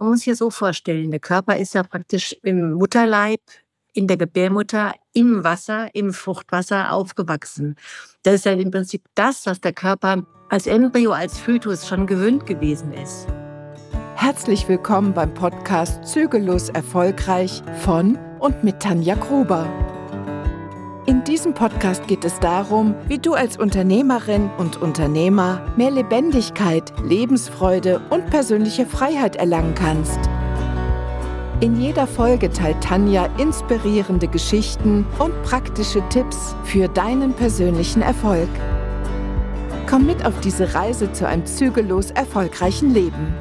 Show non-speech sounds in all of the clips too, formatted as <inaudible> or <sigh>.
man muss sich so vorstellen, der Körper ist ja praktisch im Mutterleib, in der Gebärmutter, im Wasser, im Fruchtwasser aufgewachsen. Das ist ja im Prinzip das, was der Körper als Embryo, als Fötus schon gewöhnt gewesen ist. Herzlich willkommen beim Podcast Zügellos Erfolgreich von und mit Tanja Gruber. In diesem Podcast geht es darum, wie du als Unternehmerin und Unternehmer mehr Lebendigkeit, Lebensfreude und persönliche Freiheit erlangen kannst. In jeder Folge teilt Tanja inspirierende Geschichten und praktische Tipps für deinen persönlichen Erfolg. Komm mit auf diese Reise zu einem zügellos erfolgreichen Leben.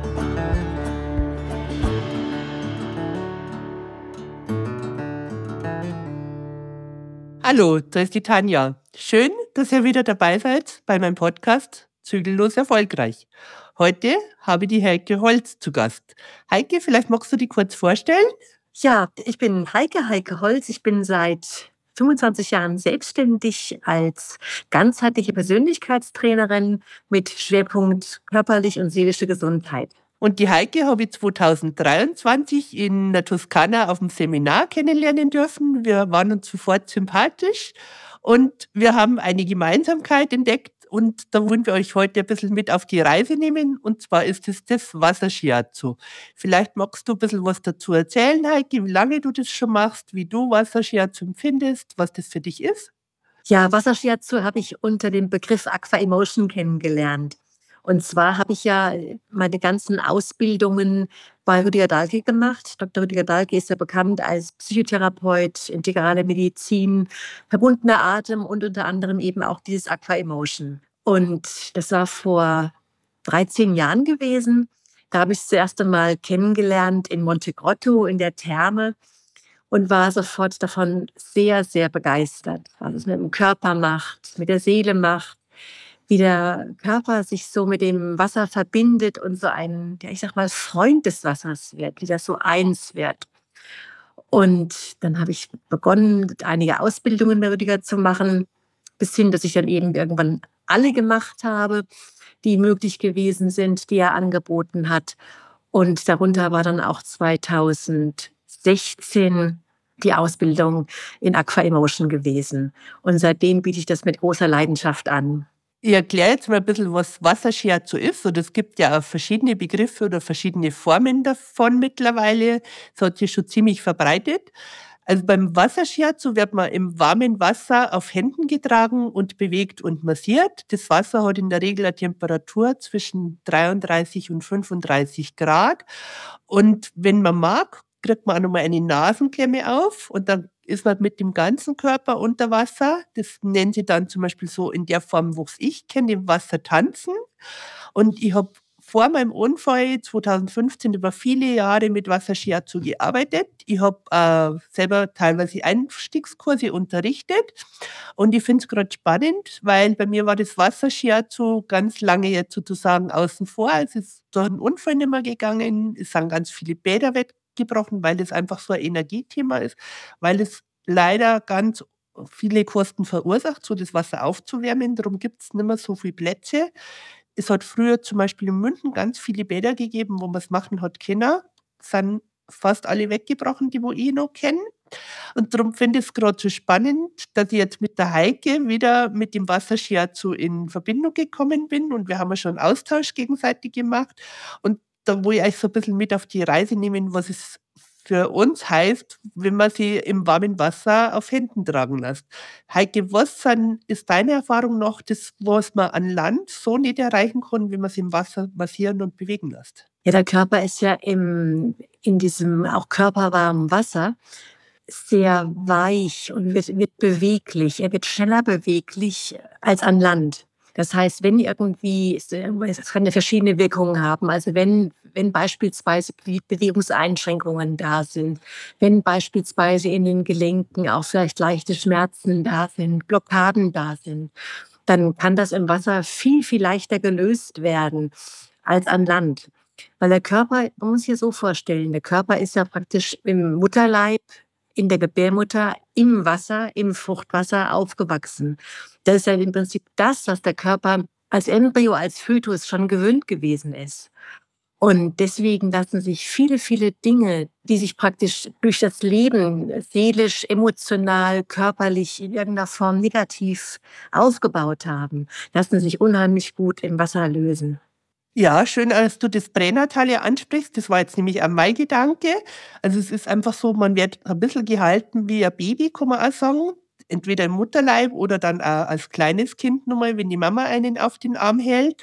Hallo, da ist die Tanja. Schön, dass ihr wieder dabei seid bei meinem Podcast Zügellos erfolgreich. Heute habe ich die Heike Holz zu Gast. Heike, vielleicht magst du dich kurz vorstellen? Ja, ich bin Heike, Heike Holz. Ich bin seit 25 Jahren selbstständig als ganzheitliche Persönlichkeitstrainerin mit Schwerpunkt körperlich und seelische Gesundheit. Und die Heike habe ich 2023 in der Toskana auf dem Seminar kennenlernen dürfen. Wir waren uns sofort sympathisch und wir haben eine Gemeinsamkeit entdeckt und da wollen wir euch heute ein bisschen mit auf die Reise nehmen. Und zwar ist es das Wasserschiazu. Vielleicht magst du ein bisschen was dazu erzählen, Heike, wie lange du das schon machst, wie du Wasserschiazu empfindest, was das für dich ist? Ja, Wasserschiazu habe ich unter dem Begriff Aqua Emotion kennengelernt. Und zwar habe ich ja meine ganzen Ausbildungen bei Rüdiger Dahlke gemacht. Dr. Rüdiger Dahlke ist ja bekannt als Psychotherapeut, integrale Medizin, verbundener Atem und unter anderem eben auch dieses Aqua Emotion. Und das war vor 13 Jahren gewesen. Da habe ich es das erste Mal kennengelernt in Monte Grotto in der Therme und war sofort davon sehr, sehr begeistert, was es mit dem Körper macht, mit der Seele macht, wie der Körper sich so mit dem Wasser verbindet und so ein, ja, ich sag mal, Freund des Wassers wird, wie das so eins wird. Und dann habe ich begonnen, einige Ausbildungen bei Rüdiger zu machen, bis hin, dass ich dann eben irgendwann alle gemacht habe, die möglich gewesen sind, die er angeboten hat. Und darunter war dann auch 2016 die Ausbildung in Aqua Emotion gewesen. Und seitdem biete ich das mit großer Leidenschaft an. Ich erkläre jetzt mal ein bisschen, was Wasserscherzo ist. Und es gibt ja auch verschiedene Begriffe oder verschiedene Formen davon mittlerweile. Das hat sich schon ziemlich verbreitet. Also beim Wasserscherzo wird man im warmen Wasser auf Händen getragen und bewegt und massiert. Das Wasser hat in der Regel eine Temperatur zwischen 33 und 35 Grad. Und wenn man mag, kriegt man auch nochmal eine Nasenklemme auf und dann ist man mit dem ganzen Körper unter Wasser. Das nennen sie dann zum Beispiel so in der Form, wo ich kenne, im Wasser tanzen. Und ich habe vor meinem Unfall 2015 über viele Jahre mit Wasserschiatsu gearbeitet. Ich habe äh, selber teilweise Einstiegskurse unterrichtet und ich finde es gerade spannend, weil bei mir war das Wasserschiatsu ganz lange jetzt sozusagen außen vor. Es ist durch einen Unfall nicht mehr gegangen. Es sind ganz viele Bäder weggebrochen, weil es einfach so ein Energiethema ist, weil es leider ganz viele Kosten verursacht, so das Wasser aufzuwärmen. Darum gibt es nicht mehr so viele Plätze. Es hat früher zum Beispiel in München ganz viele Bäder gegeben, wo man es machen hat können. Sind fast alle weggebrochen, die wo ich noch kenne. Und darum finde ich es gerade so spannend, dass ich jetzt mit der Heike wieder mit dem Wasserschiazu in Verbindung gekommen bin und wir haben ja schon einen Austausch gegenseitig gemacht. Und da wo ich euch so ein bisschen mit auf die Reise nehmen, was es für uns heißt, wenn man sie im warmen Wasser auf Händen tragen lässt. Heike, was ist deine Erfahrung noch, das, was man an Land so nicht erreichen kann, wenn man sie im Wasser massieren und bewegen lässt? Ja, der Körper ist ja im, in diesem auch körperwarmen Wasser sehr weich und wird, wird beweglich. Er wird schneller beweglich als an Land. Das heißt, wenn irgendwie, es kann ja verschiedene Wirkungen haben. Also wenn, wenn beispielsweise Bewegungseinschränkungen da sind, wenn beispielsweise in den Gelenken auch vielleicht leichte Schmerzen da sind, Blockaden da sind, dann kann das im Wasser viel, viel leichter gelöst werden als an Land. Weil der Körper, man muss sich so vorstellen, der Körper ist ja praktisch im Mutterleib in der Gebärmutter im Wasser, im Fruchtwasser aufgewachsen. Das ist ja im Prinzip das, was der Körper als Embryo, als Fötus schon gewöhnt gewesen ist. Und deswegen lassen sich viele, viele Dinge, die sich praktisch durch das Leben seelisch, emotional, körperlich in irgendeiner Form negativ aufgebaut haben, lassen sich unheimlich gut im Wasser lösen. Ja, schön, dass du das Pränatale ansprichst. Das war jetzt nämlich auch mein Gedanke. Also es ist einfach so, man wird ein bisschen gehalten wie ein Baby, kann man auch sagen entweder im Mutterleib oder dann auch als kleines Kind nochmal, wenn die Mama einen auf den Arm hält.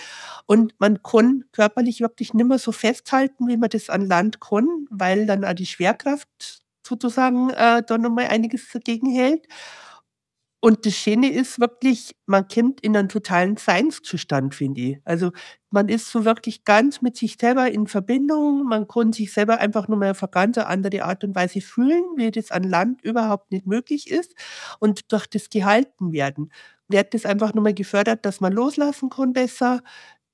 Und man kann körperlich wirklich nicht mehr so festhalten, wie man das an Land kann, weil dann auch die Schwerkraft sozusagen äh, da nochmal einiges dagegen hält. Und das Schöne ist wirklich, man kommt in einen totalen Seinszustand, finde ich. Also man ist so wirklich ganz mit sich selber in Verbindung. Man kann sich selber einfach nur mal auf eine ganz andere Art und Weise fühlen, wie das an Land überhaupt nicht möglich ist. Und durch das Gehaltenwerden wird das einfach nur mal gefördert, dass man loslassen kann besser,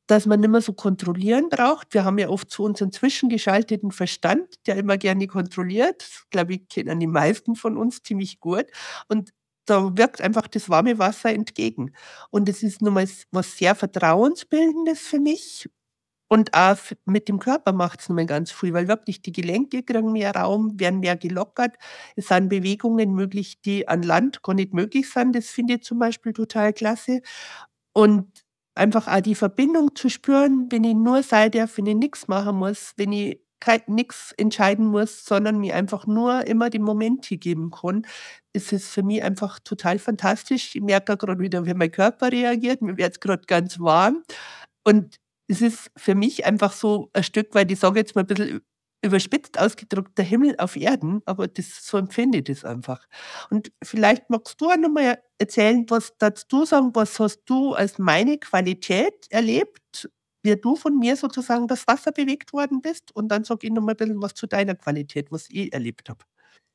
dass man nicht mehr so kontrollieren braucht. Wir haben ja oft so unseren zwischengeschalteten Verstand, der immer gerne kontrolliert. Das, glaube ich, kennen die meisten von uns ziemlich gut. Und da wirkt einfach das warme Wasser entgegen. Und es ist nun mal was sehr Vertrauensbildendes für mich. Und auch mit dem Körper macht es mal ganz viel, weil wirklich die Gelenke kriegen mehr Raum, werden mehr gelockert. Es sind Bewegungen möglich, die an Land gar nicht möglich sind. Das finde ich zum Beispiel total klasse. Und einfach auch die Verbindung zu spüren, wenn ich nur sei darf, wenn ich nichts machen muss, wenn ich nichts entscheiden muss, sondern mir einfach nur immer den Moment hier geben kann, ist es für mich einfach total fantastisch. Ich merke gerade wieder, wie mein Körper reagiert. Mir wird es gerade ganz warm. Und es ist für mich einfach so ein Stück, weil ich sage jetzt mal ein bisschen überspitzt ausgedrückt, der Himmel auf Erden, aber das, so empfinde ich das einfach. Und vielleicht magst du auch nochmal erzählen, was dazu sagen, was hast du als meine Qualität erlebt wie du von mir sozusagen das Wasser bewegt worden bist und dann sag ich noch mal ein bisschen was zu deiner Qualität, was ich erlebt habe.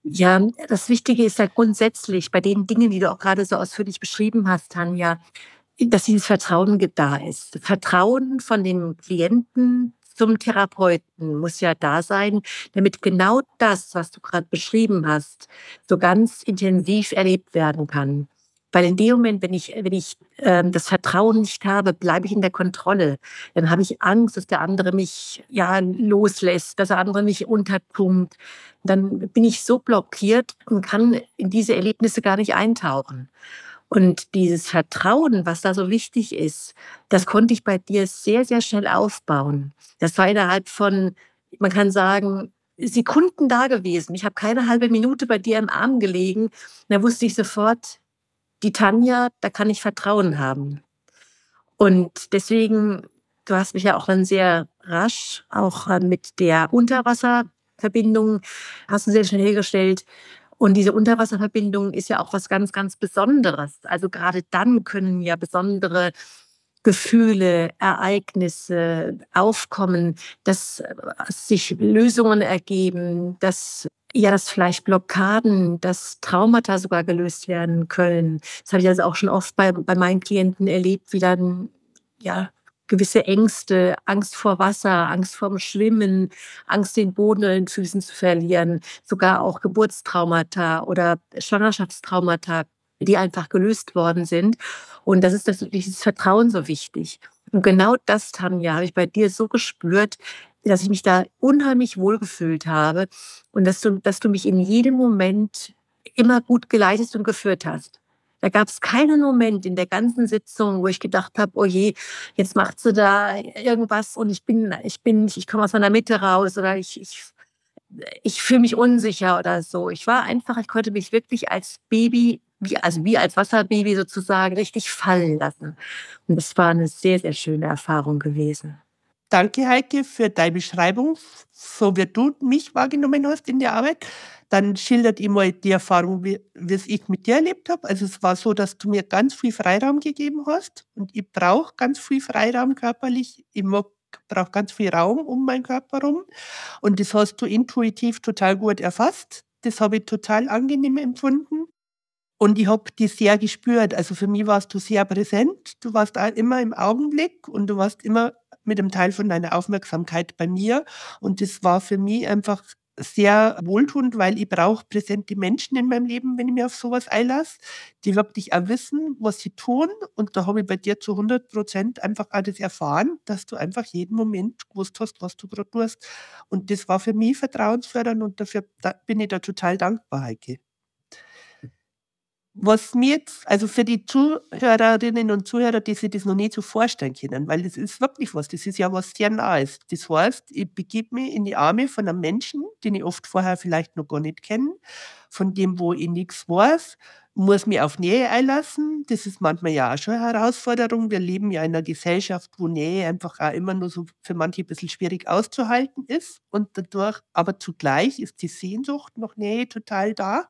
Ja, das Wichtige ist ja grundsätzlich bei den Dingen, die du auch gerade so ausführlich beschrieben hast, Tanja, dass dieses Vertrauen da ist. Vertrauen von dem Klienten zum Therapeuten muss ja da sein, damit genau das, was du gerade beschrieben hast, so ganz intensiv erlebt werden kann. Weil in dem Moment, wenn ich, wenn ich ähm, das Vertrauen nicht habe, bleibe ich in der Kontrolle. Dann habe ich Angst, dass der andere mich ja loslässt, dass der andere mich unterpumpt. Dann bin ich so blockiert und kann in diese Erlebnisse gar nicht eintauchen. Und dieses Vertrauen, was da so wichtig ist, das konnte ich bei dir sehr, sehr schnell aufbauen. Das war innerhalb von, man kann sagen, Sekunden da gewesen. Ich habe keine halbe Minute bei dir im Arm gelegen. Da wusste ich sofort, die Tanja, da kann ich Vertrauen haben. Und deswegen, du hast mich ja auch dann sehr rasch, auch äh, mit der Unterwasserverbindung, hast du sehr schnell hergestellt. Und diese Unterwasserverbindung ist ja auch was ganz, ganz Besonderes. Also gerade dann können ja besondere Gefühle, Ereignisse aufkommen, dass äh, sich Lösungen ergeben, dass ja, dass vielleicht Blockaden, dass Traumata sogar gelöst werden können. Das habe ich also auch schon oft bei, bei meinen Klienten erlebt, wie dann ja gewisse Ängste, Angst vor Wasser, Angst vorm Schwimmen, Angst, den Boden in den Füßen zu verlieren, sogar auch Geburtstraumata oder Schwangerschaftstraumata, die einfach gelöst worden sind. Und das ist das, dieses Vertrauen so wichtig. Und genau das, Tanja, habe ich bei dir so gespürt, dass ich mich da unheimlich wohlgefühlt habe und dass du, dass du mich in jedem Moment immer gut geleitet und geführt hast. Da gab es keinen Moment in der ganzen Sitzung, wo ich gedacht habe, oh je, jetzt macht sie da irgendwas und ich bin, ich bin, ich komme aus meiner Mitte raus oder ich, ich, ich fühle mich unsicher oder so. Ich war einfach, ich konnte mich wirklich als Baby, wie, also wie als Wasserbaby sozusagen, richtig fallen lassen. Und das war eine sehr, sehr schöne Erfahrung gewesen. Danke, Heike, für deine Beschreibung, so wie du mich wahrgenommen hast in der Arbeit. Dann schildert ihr mal die Erfahrung, wie, wie ich mit dir erlebt habe. Also es war so, dass du mir ganz viel Freiraum gegeben hast und ich brauche ganz viel Freiraum körperlich. Ich brauche ganz viel Raum um meinen Körper herum und das hast du intuitiv total gut erfasst. Das habe ich total angenehm empfunden. Und ich habe die sehr gespürt. Also für mich warst du sehr präsent. Du warst immer im Augenblick und du warst immer mit einem Teil von deiner Aufmerksamkeit bei mir. Und das war für mich einfach sehr wohltuend, weil ich brauche präsente Menschen in meinem Leben, wenn ich mir auf sowas einlasse, die wirklich auch wissen, was sie tun. Und da habe ich bei dir zu 100 Prozent einfach das erfahren, dass du einfach jeden Moment gewusst hast, was du gerade tust. Und das war für mich vertrauensfördernd und dafür bin ich da total dankbar, Heike. Was mir jetzt, also für die Zuhörerinnen und Zuhörer, die sich das noch nicht so vorstellen können, weil das ist wirklich was, das ist ja was sehr Nahes. Das heißt, ich begebe mich in die Arme von einem Menschen, den ich oft vorher vielleicht noch gar nicht kenne, von dem, wo ich nichts weiß, muss mich auf Nähe einlassen. Das ist manchmal ja auch schon eine Herausforderung. Wir leben ja in einer Gesellschaft, wo Nähe einfach auch immer nur so für manche ein bisschen schwierig auszuhalten ist. Und dadurch, aber zugleich ist die Sehnsucht nach Nähe total da.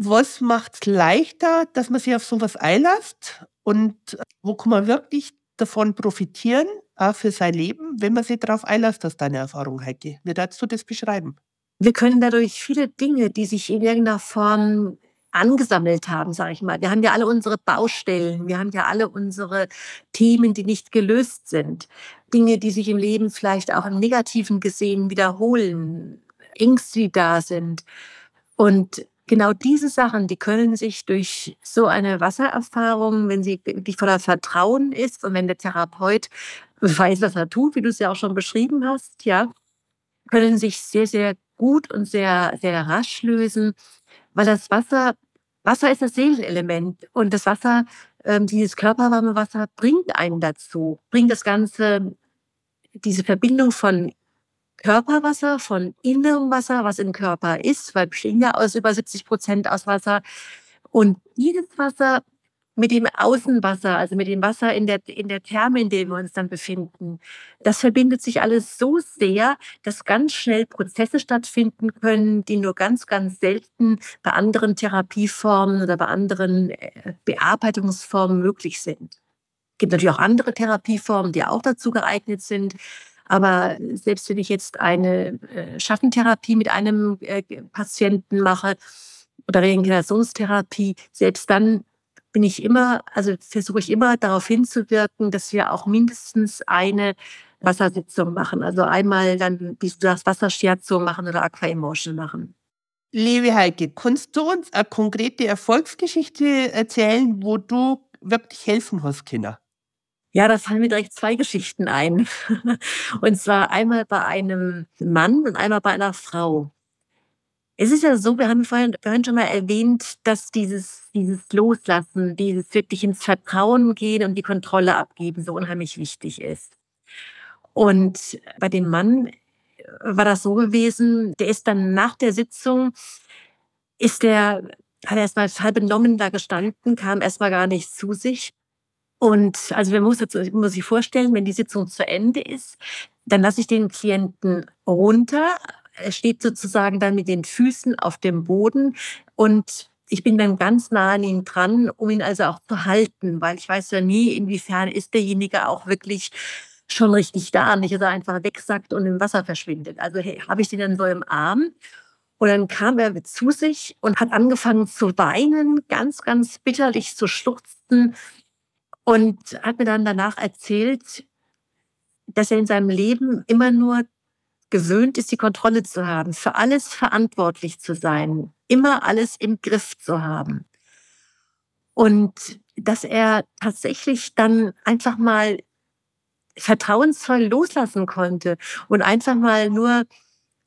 Was macht es leichter, dass man sich auf sowas einlässt? Und wo kann man wirklich davon profitieren, auch für sein Leben, wenn man sich darauf einlässt, aus deiner Erfahrung, Heike? Wie darfst du das beschreiben? Wir können dadurch viele Dinge, die sich in irgendeiner Form angesammelt haben, sage ich mal. Wir haben ja alle unsere Baustellen, wir haben ja alle unsere Themen, die nicht gelöst sind. Dinge, die sich im Leben vielleicht auch im Negativen gesehen wiederholen, Ängste, die da sind. Und genau diese Sachen, die können sich durch so eine Wassererfahrung, wenn sie wirklich voller Vertrauen ist und wenn der Therapeut weiß, was er tut, wie du es ja auch schon beschrieben hast, ja, können sich sehr, sehr gut und sehr, sehr rasch lösen, weil das Wasser, Wasser ist das Seelenelement und das Wasser, ähm, dieses körperwarme Wasser bringt einen dazu, bringt das Ganze, diese Verbindung von Körperwasser, von innerem Wasser, was im Körper ist, weil bestehen ja aus über 70 Prozent aus Wasser. Und dieses Wasser mit dem Außenwasser, also mit dem Wasser in der, in der Therme, in der wir uns dann befinden, das verbindet sich alles so sehr, dass ganz schnell Prozesse stattfinden können, die nur ganz, ganz selten bei anderen Therapieformen oder bei anderen äh, Bearbeitungsformen möglich sind. Es gibt natürlich auch andere Therapieformen, die auch dazu geeignet sind. Aber selbst wenn ich jetzt eine äh, Schattentherapie mit einem äh, Patienten mache oder Reinkarnationstherapie, selbst dann bin ich immer, also versuche ich immer darauf hinzuwirken, dass wir auch mindestens eine Wassersitzung machen. Also einmal dann, wie du sagst, Wasserscherzo machen oder Aqua Emotion machen. Liebe Heike, kannst du uns eine konkrete Erfolgsgeschichte erzählen, wo du wirklich helfen hast, Kinder? Ja, da fallen mir direkt zwei Geschichten ein. <laughs> Und zwar einmal bei einem Mann und einmal bei einer Frau. Es ist ja so, wir haben vorhin, vorhin schon mal erwähnt, dass dieses, dieses Loslassen, dieses wirklich ins Vertrauen gehen und die Kontrolle abgeben so unheimlich wichtig ist. Und bei dem Mann war das so gewesen, der ist dann nach der Sitzung, ist der, hat er erstmal halb benommen da gestanden, kam erstmal gar nicht zu sich und also man muss, jetzt, muss sich vorstellen, wenn die Sitzung zu Ende ist, dann lasse ich den Klienten runter. Er steht sozusagen dann mit den Füßen auf dem Boden und ich bin dann ganz nah an ihm dran, um ihn also auch zu halten, weil ich weiß ja nie, inwiefern ist derjenige auch wirklich schon richtig da, nicht, dass er einfach wegsackt und im Wasser verschwindet. Also hey, habe ich den dann so im Arm und dann kam er zu sich und hat angefangen zu weinen, ganz, ganz bitterlich zu schluchzen und hat mir dann danach erzählt, dass er in seinem Leben immer nur gewöhnt ist, die Kontrolle zu haben, für alles verantwortlich zu sein, immer alles im Griff zu haben. Und dass er tatsächlich dann einfach mal vertrauensvoll loslassen konnte und einfach mal nur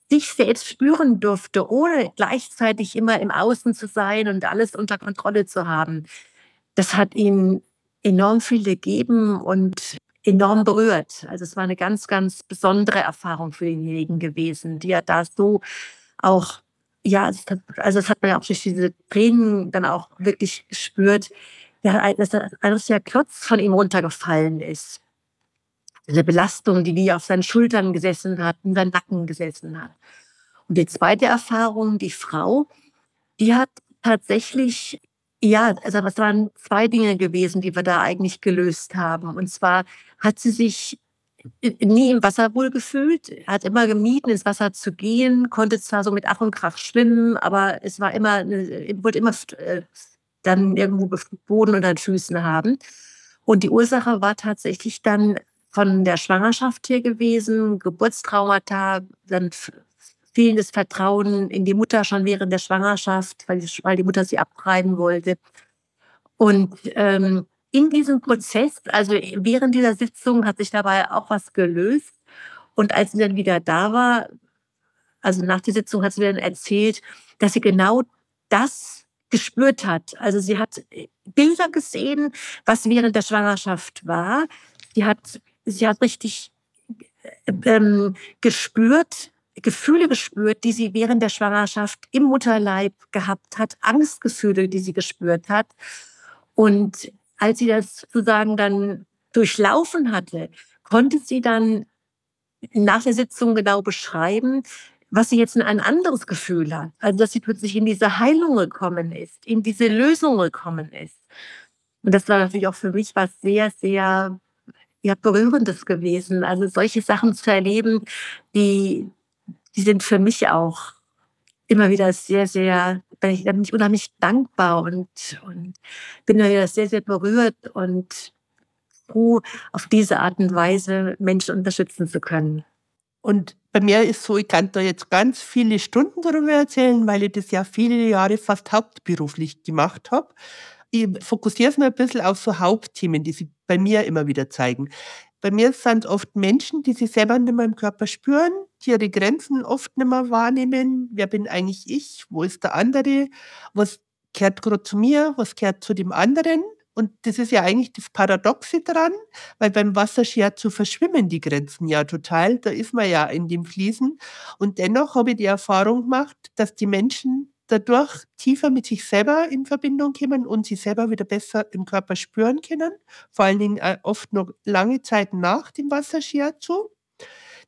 sich selbst spüren durfte, ohne gleichzeitig immer im Außen zu sein und alles unter Kontrolle zu haben. Das hat ihn enorm viel gegeben und enorm berührt. Also es war eine ganz, ganz besondere Erfahrung für denjenigen gewesen, die er da so auch, ja, also das hat man ja auch durch diese Tränen dann auch wirklich gespürt, dass alles der Klotz von ihm runtergefallen ist. Diese Belastung, die wie auf seinen Schultern gesessen hat, in seinen Nacken gesessen hat. Und die zweite Erfahrung, die Frau, die hat tatsächlich ja, also es waren zwei Dinge gewesen, die wir da eigentlich gelöst haben. Und zwar hat sie sich nie im Wasser wohl gefühlt, hat immer gemieden, ins Wasser zu gehen, konnte zwar so mit Ach und Krach schwimmen, aber es war immer, wollte immer äh, dann irgendwo Boden unter den Füßen haben. Und die Ursache war tatsächlich dann von der Schwangerschaft hier gewesen, Geburtstraumata, dann fehlendes Vertrauen in die Mutter schon während der Schwangerschaft, weil die, weil die Mutter sie abtreiben wollte. Und ähm, in diesem Prozess, also während dieser Sitzung, hat sich dabei auch was gelöst. Und als sie dann wieder da war, also nach der Sitzung hat sie dann erzählt, dass sie genau das gespürt hat. Also sie hat Bilder gesehen, was während der Schwangerschaft war. Sie hat, sie hat richtig ähm, gespürt, Gefühle gespürt, die sie während der Schwangerschaft im Mutterleib gehabt hat, Angstgefühle, die sie gespürt hat. Und als sie das sozusagen dann durchlaufen hatte, konnte sie dann nach der Sitzung genau beschreiben, was sie jetzt in ein anderes Gefühl hat. Also, dass sie plötzlich in diese Heilung gekommen ist, in diese Lösung gekommen ist. Und das war natürlich auch für mich was sehr, sehr ja, Berührendes gewesen. Also solche Sachen zu erleben, die, die sind für mich auch immer wieder sehr, sehr, da bin ich unheimlich dankbar und, und bin immer wieder sehr, sehr berührt und froh, auf diese Art und Weise Menschen unterstützen zu können. Und bei mir ist so, ich kann da jetzt ganz viele Stunden darüber erzählen, weil ich das ja viele Jahre fast hauptberuflich gemacht habe. Ich fokussiere es mal ein bisschen auf so Hauptthemen, die sich bei mir immer wieder zeigen. Bei mir sind es oft Menschen, die sich selber nicht mehr im Körper spüren, die ihre Grenzen oft nicht mehr wahrnehmen. Wer bin eigentlich ich? Wo ist der andere? Was gehört gerade zu mir? Was gehört zu dem anderen? Und das ist ja eigentlich das Paradoxe dran, weil beim Wasserscherzo verschwimmen die Grenzen ja total. Da ist man ja in dem Fließen. Und dennoch habe ich die Erfahrung gemacht, dass die Menschen dadurch tiefer mit sich selber in Verbindung kommen und sich selber wieder besser im Körper spüren können. Vor allen Dingen äh, oft noch lange Zeit nach dem Wasserscherzo.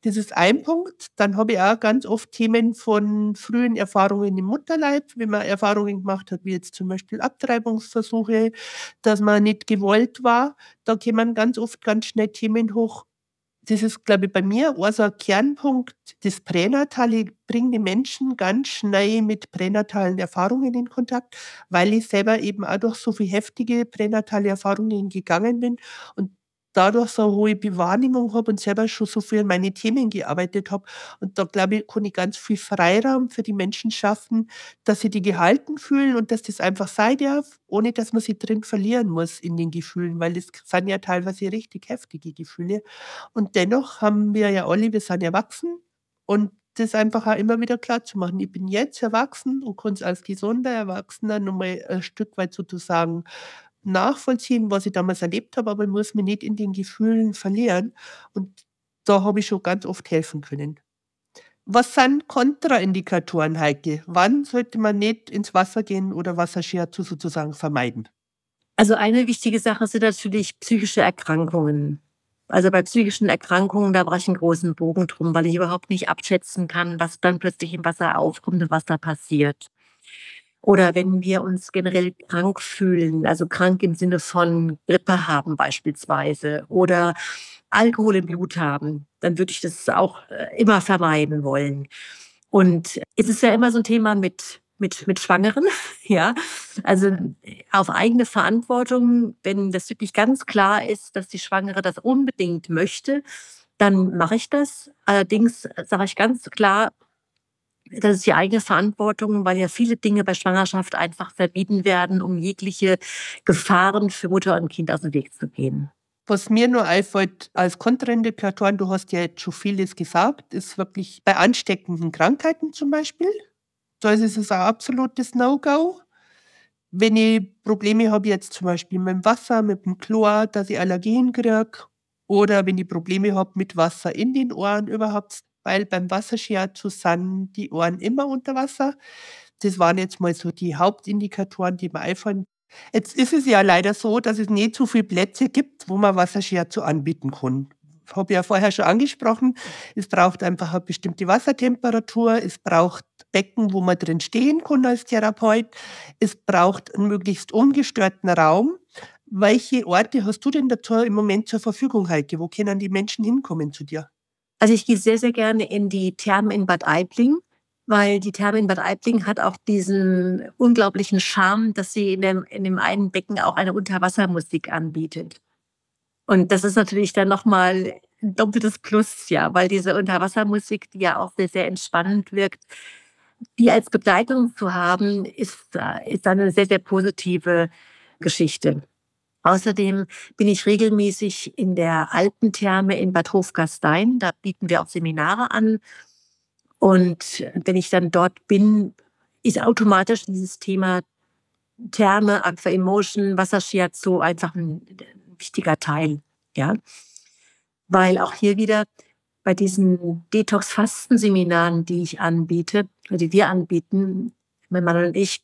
Das ist ein Punkt. Dann habe ich auch ganz oft Themen von frühen Erfahrungen im Mutterleib, wenn man Erfahrungen gemacht hat, wie jetzt zum Beispiel Abtreibungsversuche, dass man nicht gewollt war. Da kommen ganz oft ganz schnell Themen hoch. Das ist, glaube ich, bei mir also ein Kernpunkt. Das Pränatale bringt die Menschen ganz schnell mit pränatalen Erfahrungen in Kontakt, weil ich selber eben auch durch so viele heftige pränatale Erfahrungen gegangen bin und dadurch so eine hohe Bewahrnehmung habe und selber schon so viel an meine Themen gearbeitet habe. Und da glaube ich, kann ich ganz viel Freiraum für die Menschen schaffen, dass sie die gehalten fühlen und dass das einfach sein darf, ohne dass man sie drin verlieren muss in den Gefühlen, weil das sind ja teilweise richtig heftige Gefühle. Und dennoch haben wir ja alle, wir sind erwachsen und das einfach auch immer wieder klar zu machen. Ich bin jetzt erwachsen und kann es als gesunder Erwachsener nochmal ein Stück weit sozusagen nachvollziehen, was ich damals erlebt habe, aber ich muss mich nicht in den Gefühlen verlieren. Und da habe ich schon ganz oft helfen können. Was sind Kontraindikatoren, Heike? Wann sollte man nicht ins Wasser gehen oder Wasserscherzo sozusagen vermeiden? Also eine wichtige Sache sind natürlich psychische Erkrankungen. Also bei psychischen Erkrankungen, da brauche ich einen großen Bogen drum, weil ich überhaupt nicht abschätzen kann, was dann plötzlich im Wasser aufkommt und was da passiert. Oder wenn wir uns generell krank fühlen, also krank im Sinne von Grippe haben beispielsweise oder Alkohol im Blut haben, dann würde ich das auch äh, immer vermeiden wollen. Und es ist ja immer so ein Thema mit mit, mit Schwangeren, <laughs> ja. Also auf eigene Verantwortung, wenn das wirklich ganz klar ist, dass die Schwangere das unbedingt möchte, dann mache ich das. Allerdings sage ich ganz klar, das ist die eigene Verantwortung, weil ja viele Dinge bei Schwangerschaft einfach verbieten werden, um jegliche Gefahren für Mutter und Kind aus dem Weg zu gehen. Was mir nur einfällt als Kontraindikatoren, du hast ja jetzt schon vieles gesagt, ist wirklich bei ansteckenden Krankheiten zum Beispiel. Da ist es ein absolutes No-Go. Wenn ich Probleme habe, jetzt zum Beispiel mit dem Wasser, mit dem Chlor, dass ich Allergien kriege, oder wenn ich Probleme habe mit Wasser in den Ohren überhaupt, weil beim sind die Ohren immer unter Wasser. Das waren jetzt mal so die Hauptindikatoren, die mir einfallen. Jetzt ist es ja leider so, dass es nicht so viele Plätze gibt, wo man Wasserscherzo anbieten kann. Ich habe ja vorher schon angesprochen, es braucht einfach eine bestimmte Wassertemperatur, es braucht Becken, wo man drin stehen kann als Therapeut, es braucht einen möglichst ungestörten Raum. Welche Orte hast du denn dazu im Moment zur Verfügung, Heike? Wo können die Menschen hinkommen zu dir? Also ich gehe sehr, sehr gerne in die Thermen in Bad Aibling, weil die Therme in Bad Aibling hat auch diesen unglaublichen Charme, dass sie in dem, in dem einen Becken auch eine Unterwassermusik anbietet. Und das ist natürlich dann nochmal ein doppeltes Plus, ja, weil diese Unterwassermusik, die ja auch sehr, sehr entspannend wirkt, die als Begleitung zu haben, ist, ist eine sehr, sehr positive Geschichte. Außerdem bin ich regelmäßig in der Alpentherme in Bad Hofgastein. Da bieten wir auch Seminare an. Und wenn ich dann dort bin, ist automatisch dieses Thema Therme, Aqua Emotion, Wassershiatsu einfach ein, wichtiger Teil. Ja, weil auch hier wieder bei diesen Detox-Fasten-Seminaren, die ich anbiete, die wir anbieten, mein Mann und ich,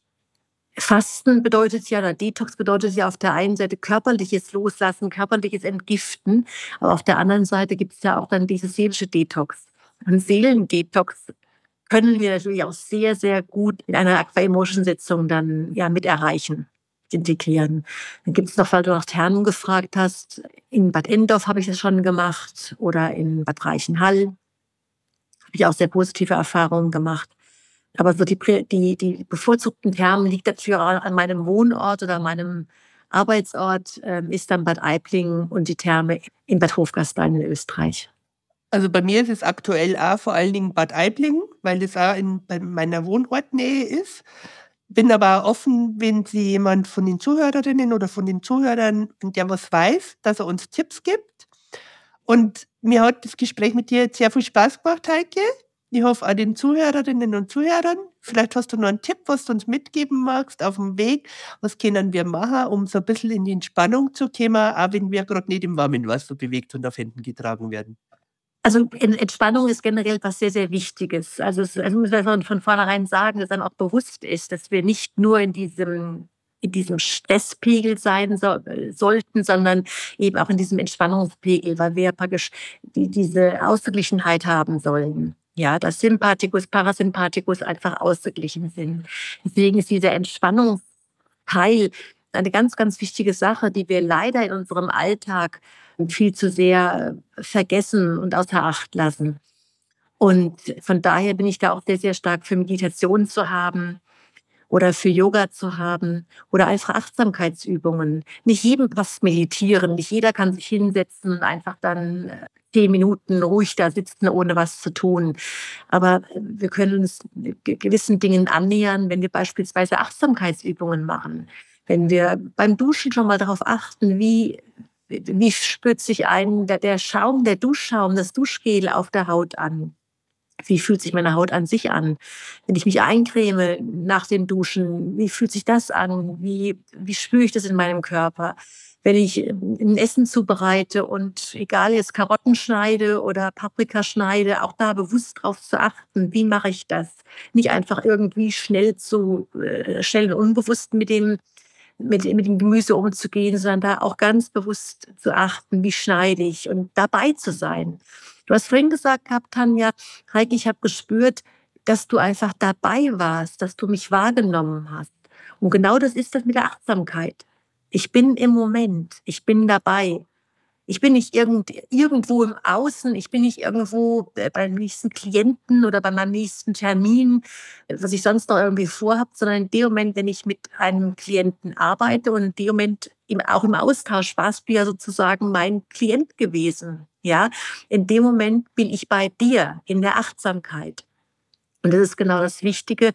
Fasten bedeutet ja, oder Detox bedeutet ja auf der einen Seite körperliches Loslassen, körperliches Entgiften, aber auf der anderen Seite gibt es ja auch dann diese seelische Detox. Und Seelendetox können wir natürlich auch sehr, sehr gut in einer Aqua-Emotion-Sitzung dann ja mit erreichen, integrieren. Dann gibt es noch, weil du nach Thermen gefragt hast, in Bad Endorf habe ich das schon gemacht oder in Bad Reichenhall habe ich auch sehr positive Erfahrungen gemacht. Aber so die, die, die bevorzugten Thermen liegt dafür an meinem Wohnort oder meinem Arbeitsort, äh, ist dann Bad Aibling und die Therme in Bad Hofgastein in Österreich. Also bei mir ist es aktuell auch vor allen Dingen Bad Aibling, weil es auch in meiner Wohnortnähe ist. Bin aber offen, wenn Sie jemand von den Zuhörerinnen oder von den Zuhörern, der was weiß, dass er uns Tipps gibt. Und mir hat das Gespräch mit dir sehr viel Spaß gemacht, Heike. Ich hoffe auch den Zuhörerinnen und Zuhörern. Vielleicht hast du noch einen Tipp, was du uns mitgeben magst auf dem Weg. Was können wir machen, um so ein bisschen in die Entspannung zu kommen, auch wenn wir gerade nicht im warmen Wasser bewegt und auf Händen getragen werden? Also Entspannung ist generell was sehr, sehr Wichtiges. Also es also muss man von vornherein sagen, dass dann auch bewusst ist, dass wir nicht nur in diesem in diesem Stresspegel sein so, sollten, sondern eben auch in diesem Entspannungspegel, weil wir praktisch die, diese Ausgeglichenheit haben sollen. Ja, dass Sympathikus, Parasympathikus einfach ausgeglichen sind. Deswegen ist dieser Entspannungsteil eine ganz, ganz wichtige Sache, die wir leider in unserem Alltag viel zu sehr vergessen und außer Acht lassen. Und von daher bin ich da auch sehr, sehr stark für Meditation zu haben, oder für Yoga zu haben oder einfach Achtsamkeitsübungen. Nicht jedem passt meditieren, nicht jeder kann sich hinsetzen und einfach dann äh, zehn Minuten ruhig da sitzen, ohne was zu tun. Aber wir können uns gewissen Dingen annähern, wenn wir beispielsweise Achtsamkeitsübungen machen. Wenn wir beim Duschen schon mal darauf achten, wie, wie spürt sich ein der, der Schaum, der Duschschaum, das Duschgel auf der Haut an? Wie fühlt sich meine Haut an sich an? Wenn ich mich eincreme nach dem Duschen, wie fühlt sich das an? Wie, wie spüre ich das in meinem Körper? Wenn ich ein Essen zubereite und egal jetzt Karotten schneide oder Paprika schneide, auch da bewusst drauf zu achten, wie mache ich das? Nicht einfach irgendwie schnell zu, äh, schnell und unbewusst mit dem mit, mit dem Gemüse umzugehen, sondern da auch ganz bewusst zu achten, wie schneide ich und dabei zu sein. Du hast vorhin gesagt gehabt, Tanja, Heike, ich habe gespürt, dass du einfach dabei warst, dass du mich wahrgenommen hast. Und genau das ist das mit der Achtsamkeit. Ich bin im Moment, ich bin dabei. Ich bin nicht irgend, irgendwo im Außen, ich bin nicht irgendwo äh, beim nächsten Klienten oder bei meinem nächsten Termin, was ich sonst noch irgendwie vorhabe, sondern in dem Moment, wenn ich mit einem Klienten arbeite und in dem Moment auch im Austausch warst du ja sozusagen mein Klient gewesen. Ja, in dem Moment bin ich bei dir in der Achtsamkeit. Und das ist genau das Wichtige,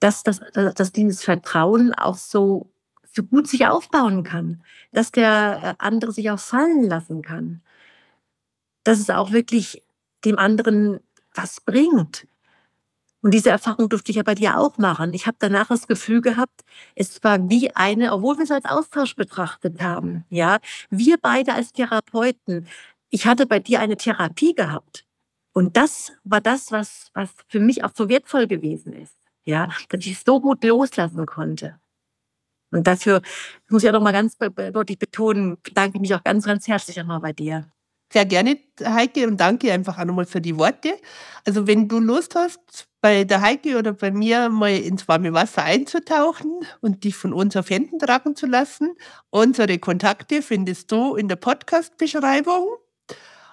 dass, das, dass dieses Vertrauen auch so, so gut sich aufbauen kann, dass der äh, andere sich auch fallen lassen kann, dass es auch wirklich dem anderen was bringt. Und diese Erfahrung durfte ich ja bei dir auch machen. Ich habe danach das Gefühl gehabt, es war wie eine, obwohl wir es als Austausch betrachtet haben, ja, wir beide als Therapeuten ich hatte bei dir eine Therapie gehabt. Und das war das, was, was für mich auch so wertvoll gewesen ist. Ja, dass ich es so gut loslassen konnte. Und dafür muss ich auch noch mal ganz deutlich betonen, bedanke ich mich auch ganz, ganz herzlich nochmal bei dir. Sehr gerne, Heike, und danke einfach auch nochmal für die Worte. Also wenn du Lust hast, bei der Heike oder bei mir mal ins warme Wasser einzutauchen und dich von uns auf Händen tragen zu lassen, unsere Kontakte findest du in der Podcast-Beschreibung.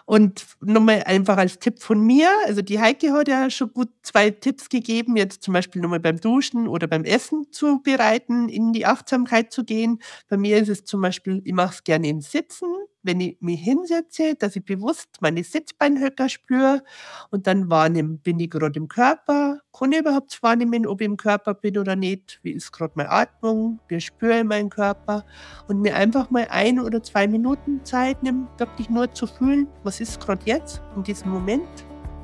Und nochmal einfach als Tipp von mir, also die Heike hat ja schon gut zwei Tipps gegeben, jetzt zum Beispiel nochmal beim Duschen oder beim Essen zu bereiten, in die Achtsamkeit zu gehen. Bei mir ist es zum Beispiel, ich mache es gerne im Sitzen, wenn ich mich hinsetze, dass ich bewusst meine Sitzbeinhöcker spüre und dann wahrnehme, bin ich gerade im Körper, kann ich überhaupt wahrnehmen, ob ich im Körper bin oder nicht, wie ist gerade meine Atmung, wie spüre ich meinen Körper und mir einfach mal ein oder zwei Minuten Zeit nehmen, wirklich nur zu fühlen, was ist gerade jetzt in diesem Moment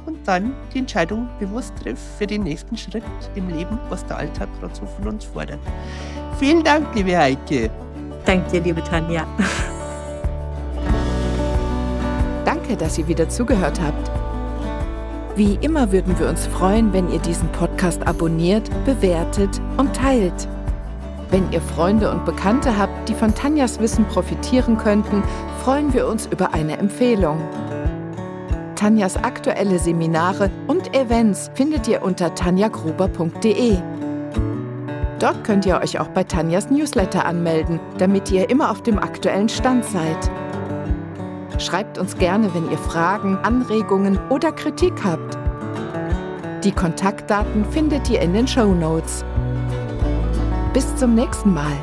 und dann die Entscheidung bewusst trifft für den nächsten Schritt im Leben, was der Alltag gerade so von uns fordert. Vielen Dank, liebe Heike. Danke dir, liebe Tanja. <laughs> Danke, dass ihr wieder zugehört habt. Wie immer würden wir uns freuen, wenn ihr diesen Podcast abonniert, bewertet und teilt. Wenn ihr Freunde und Bekannte habt, die von Tanjas Wissen profitieren könnten, freuen wir uns über eine Empfehlung. Tanjas aktuelle Seminare und Events findet ihr unter tanjagruber.de. Dort könnt ihr euch auch bei Tanjas Newsletter anmelden, damit ihr immer auf dem aktuellen Stand seid. Schreibt uns gerne, wenn ihr Fragen, Anregungen oder Kritik habt. Die Kontaktdaten findet ihr in den Show Notes. Bis zum nächsten Mal.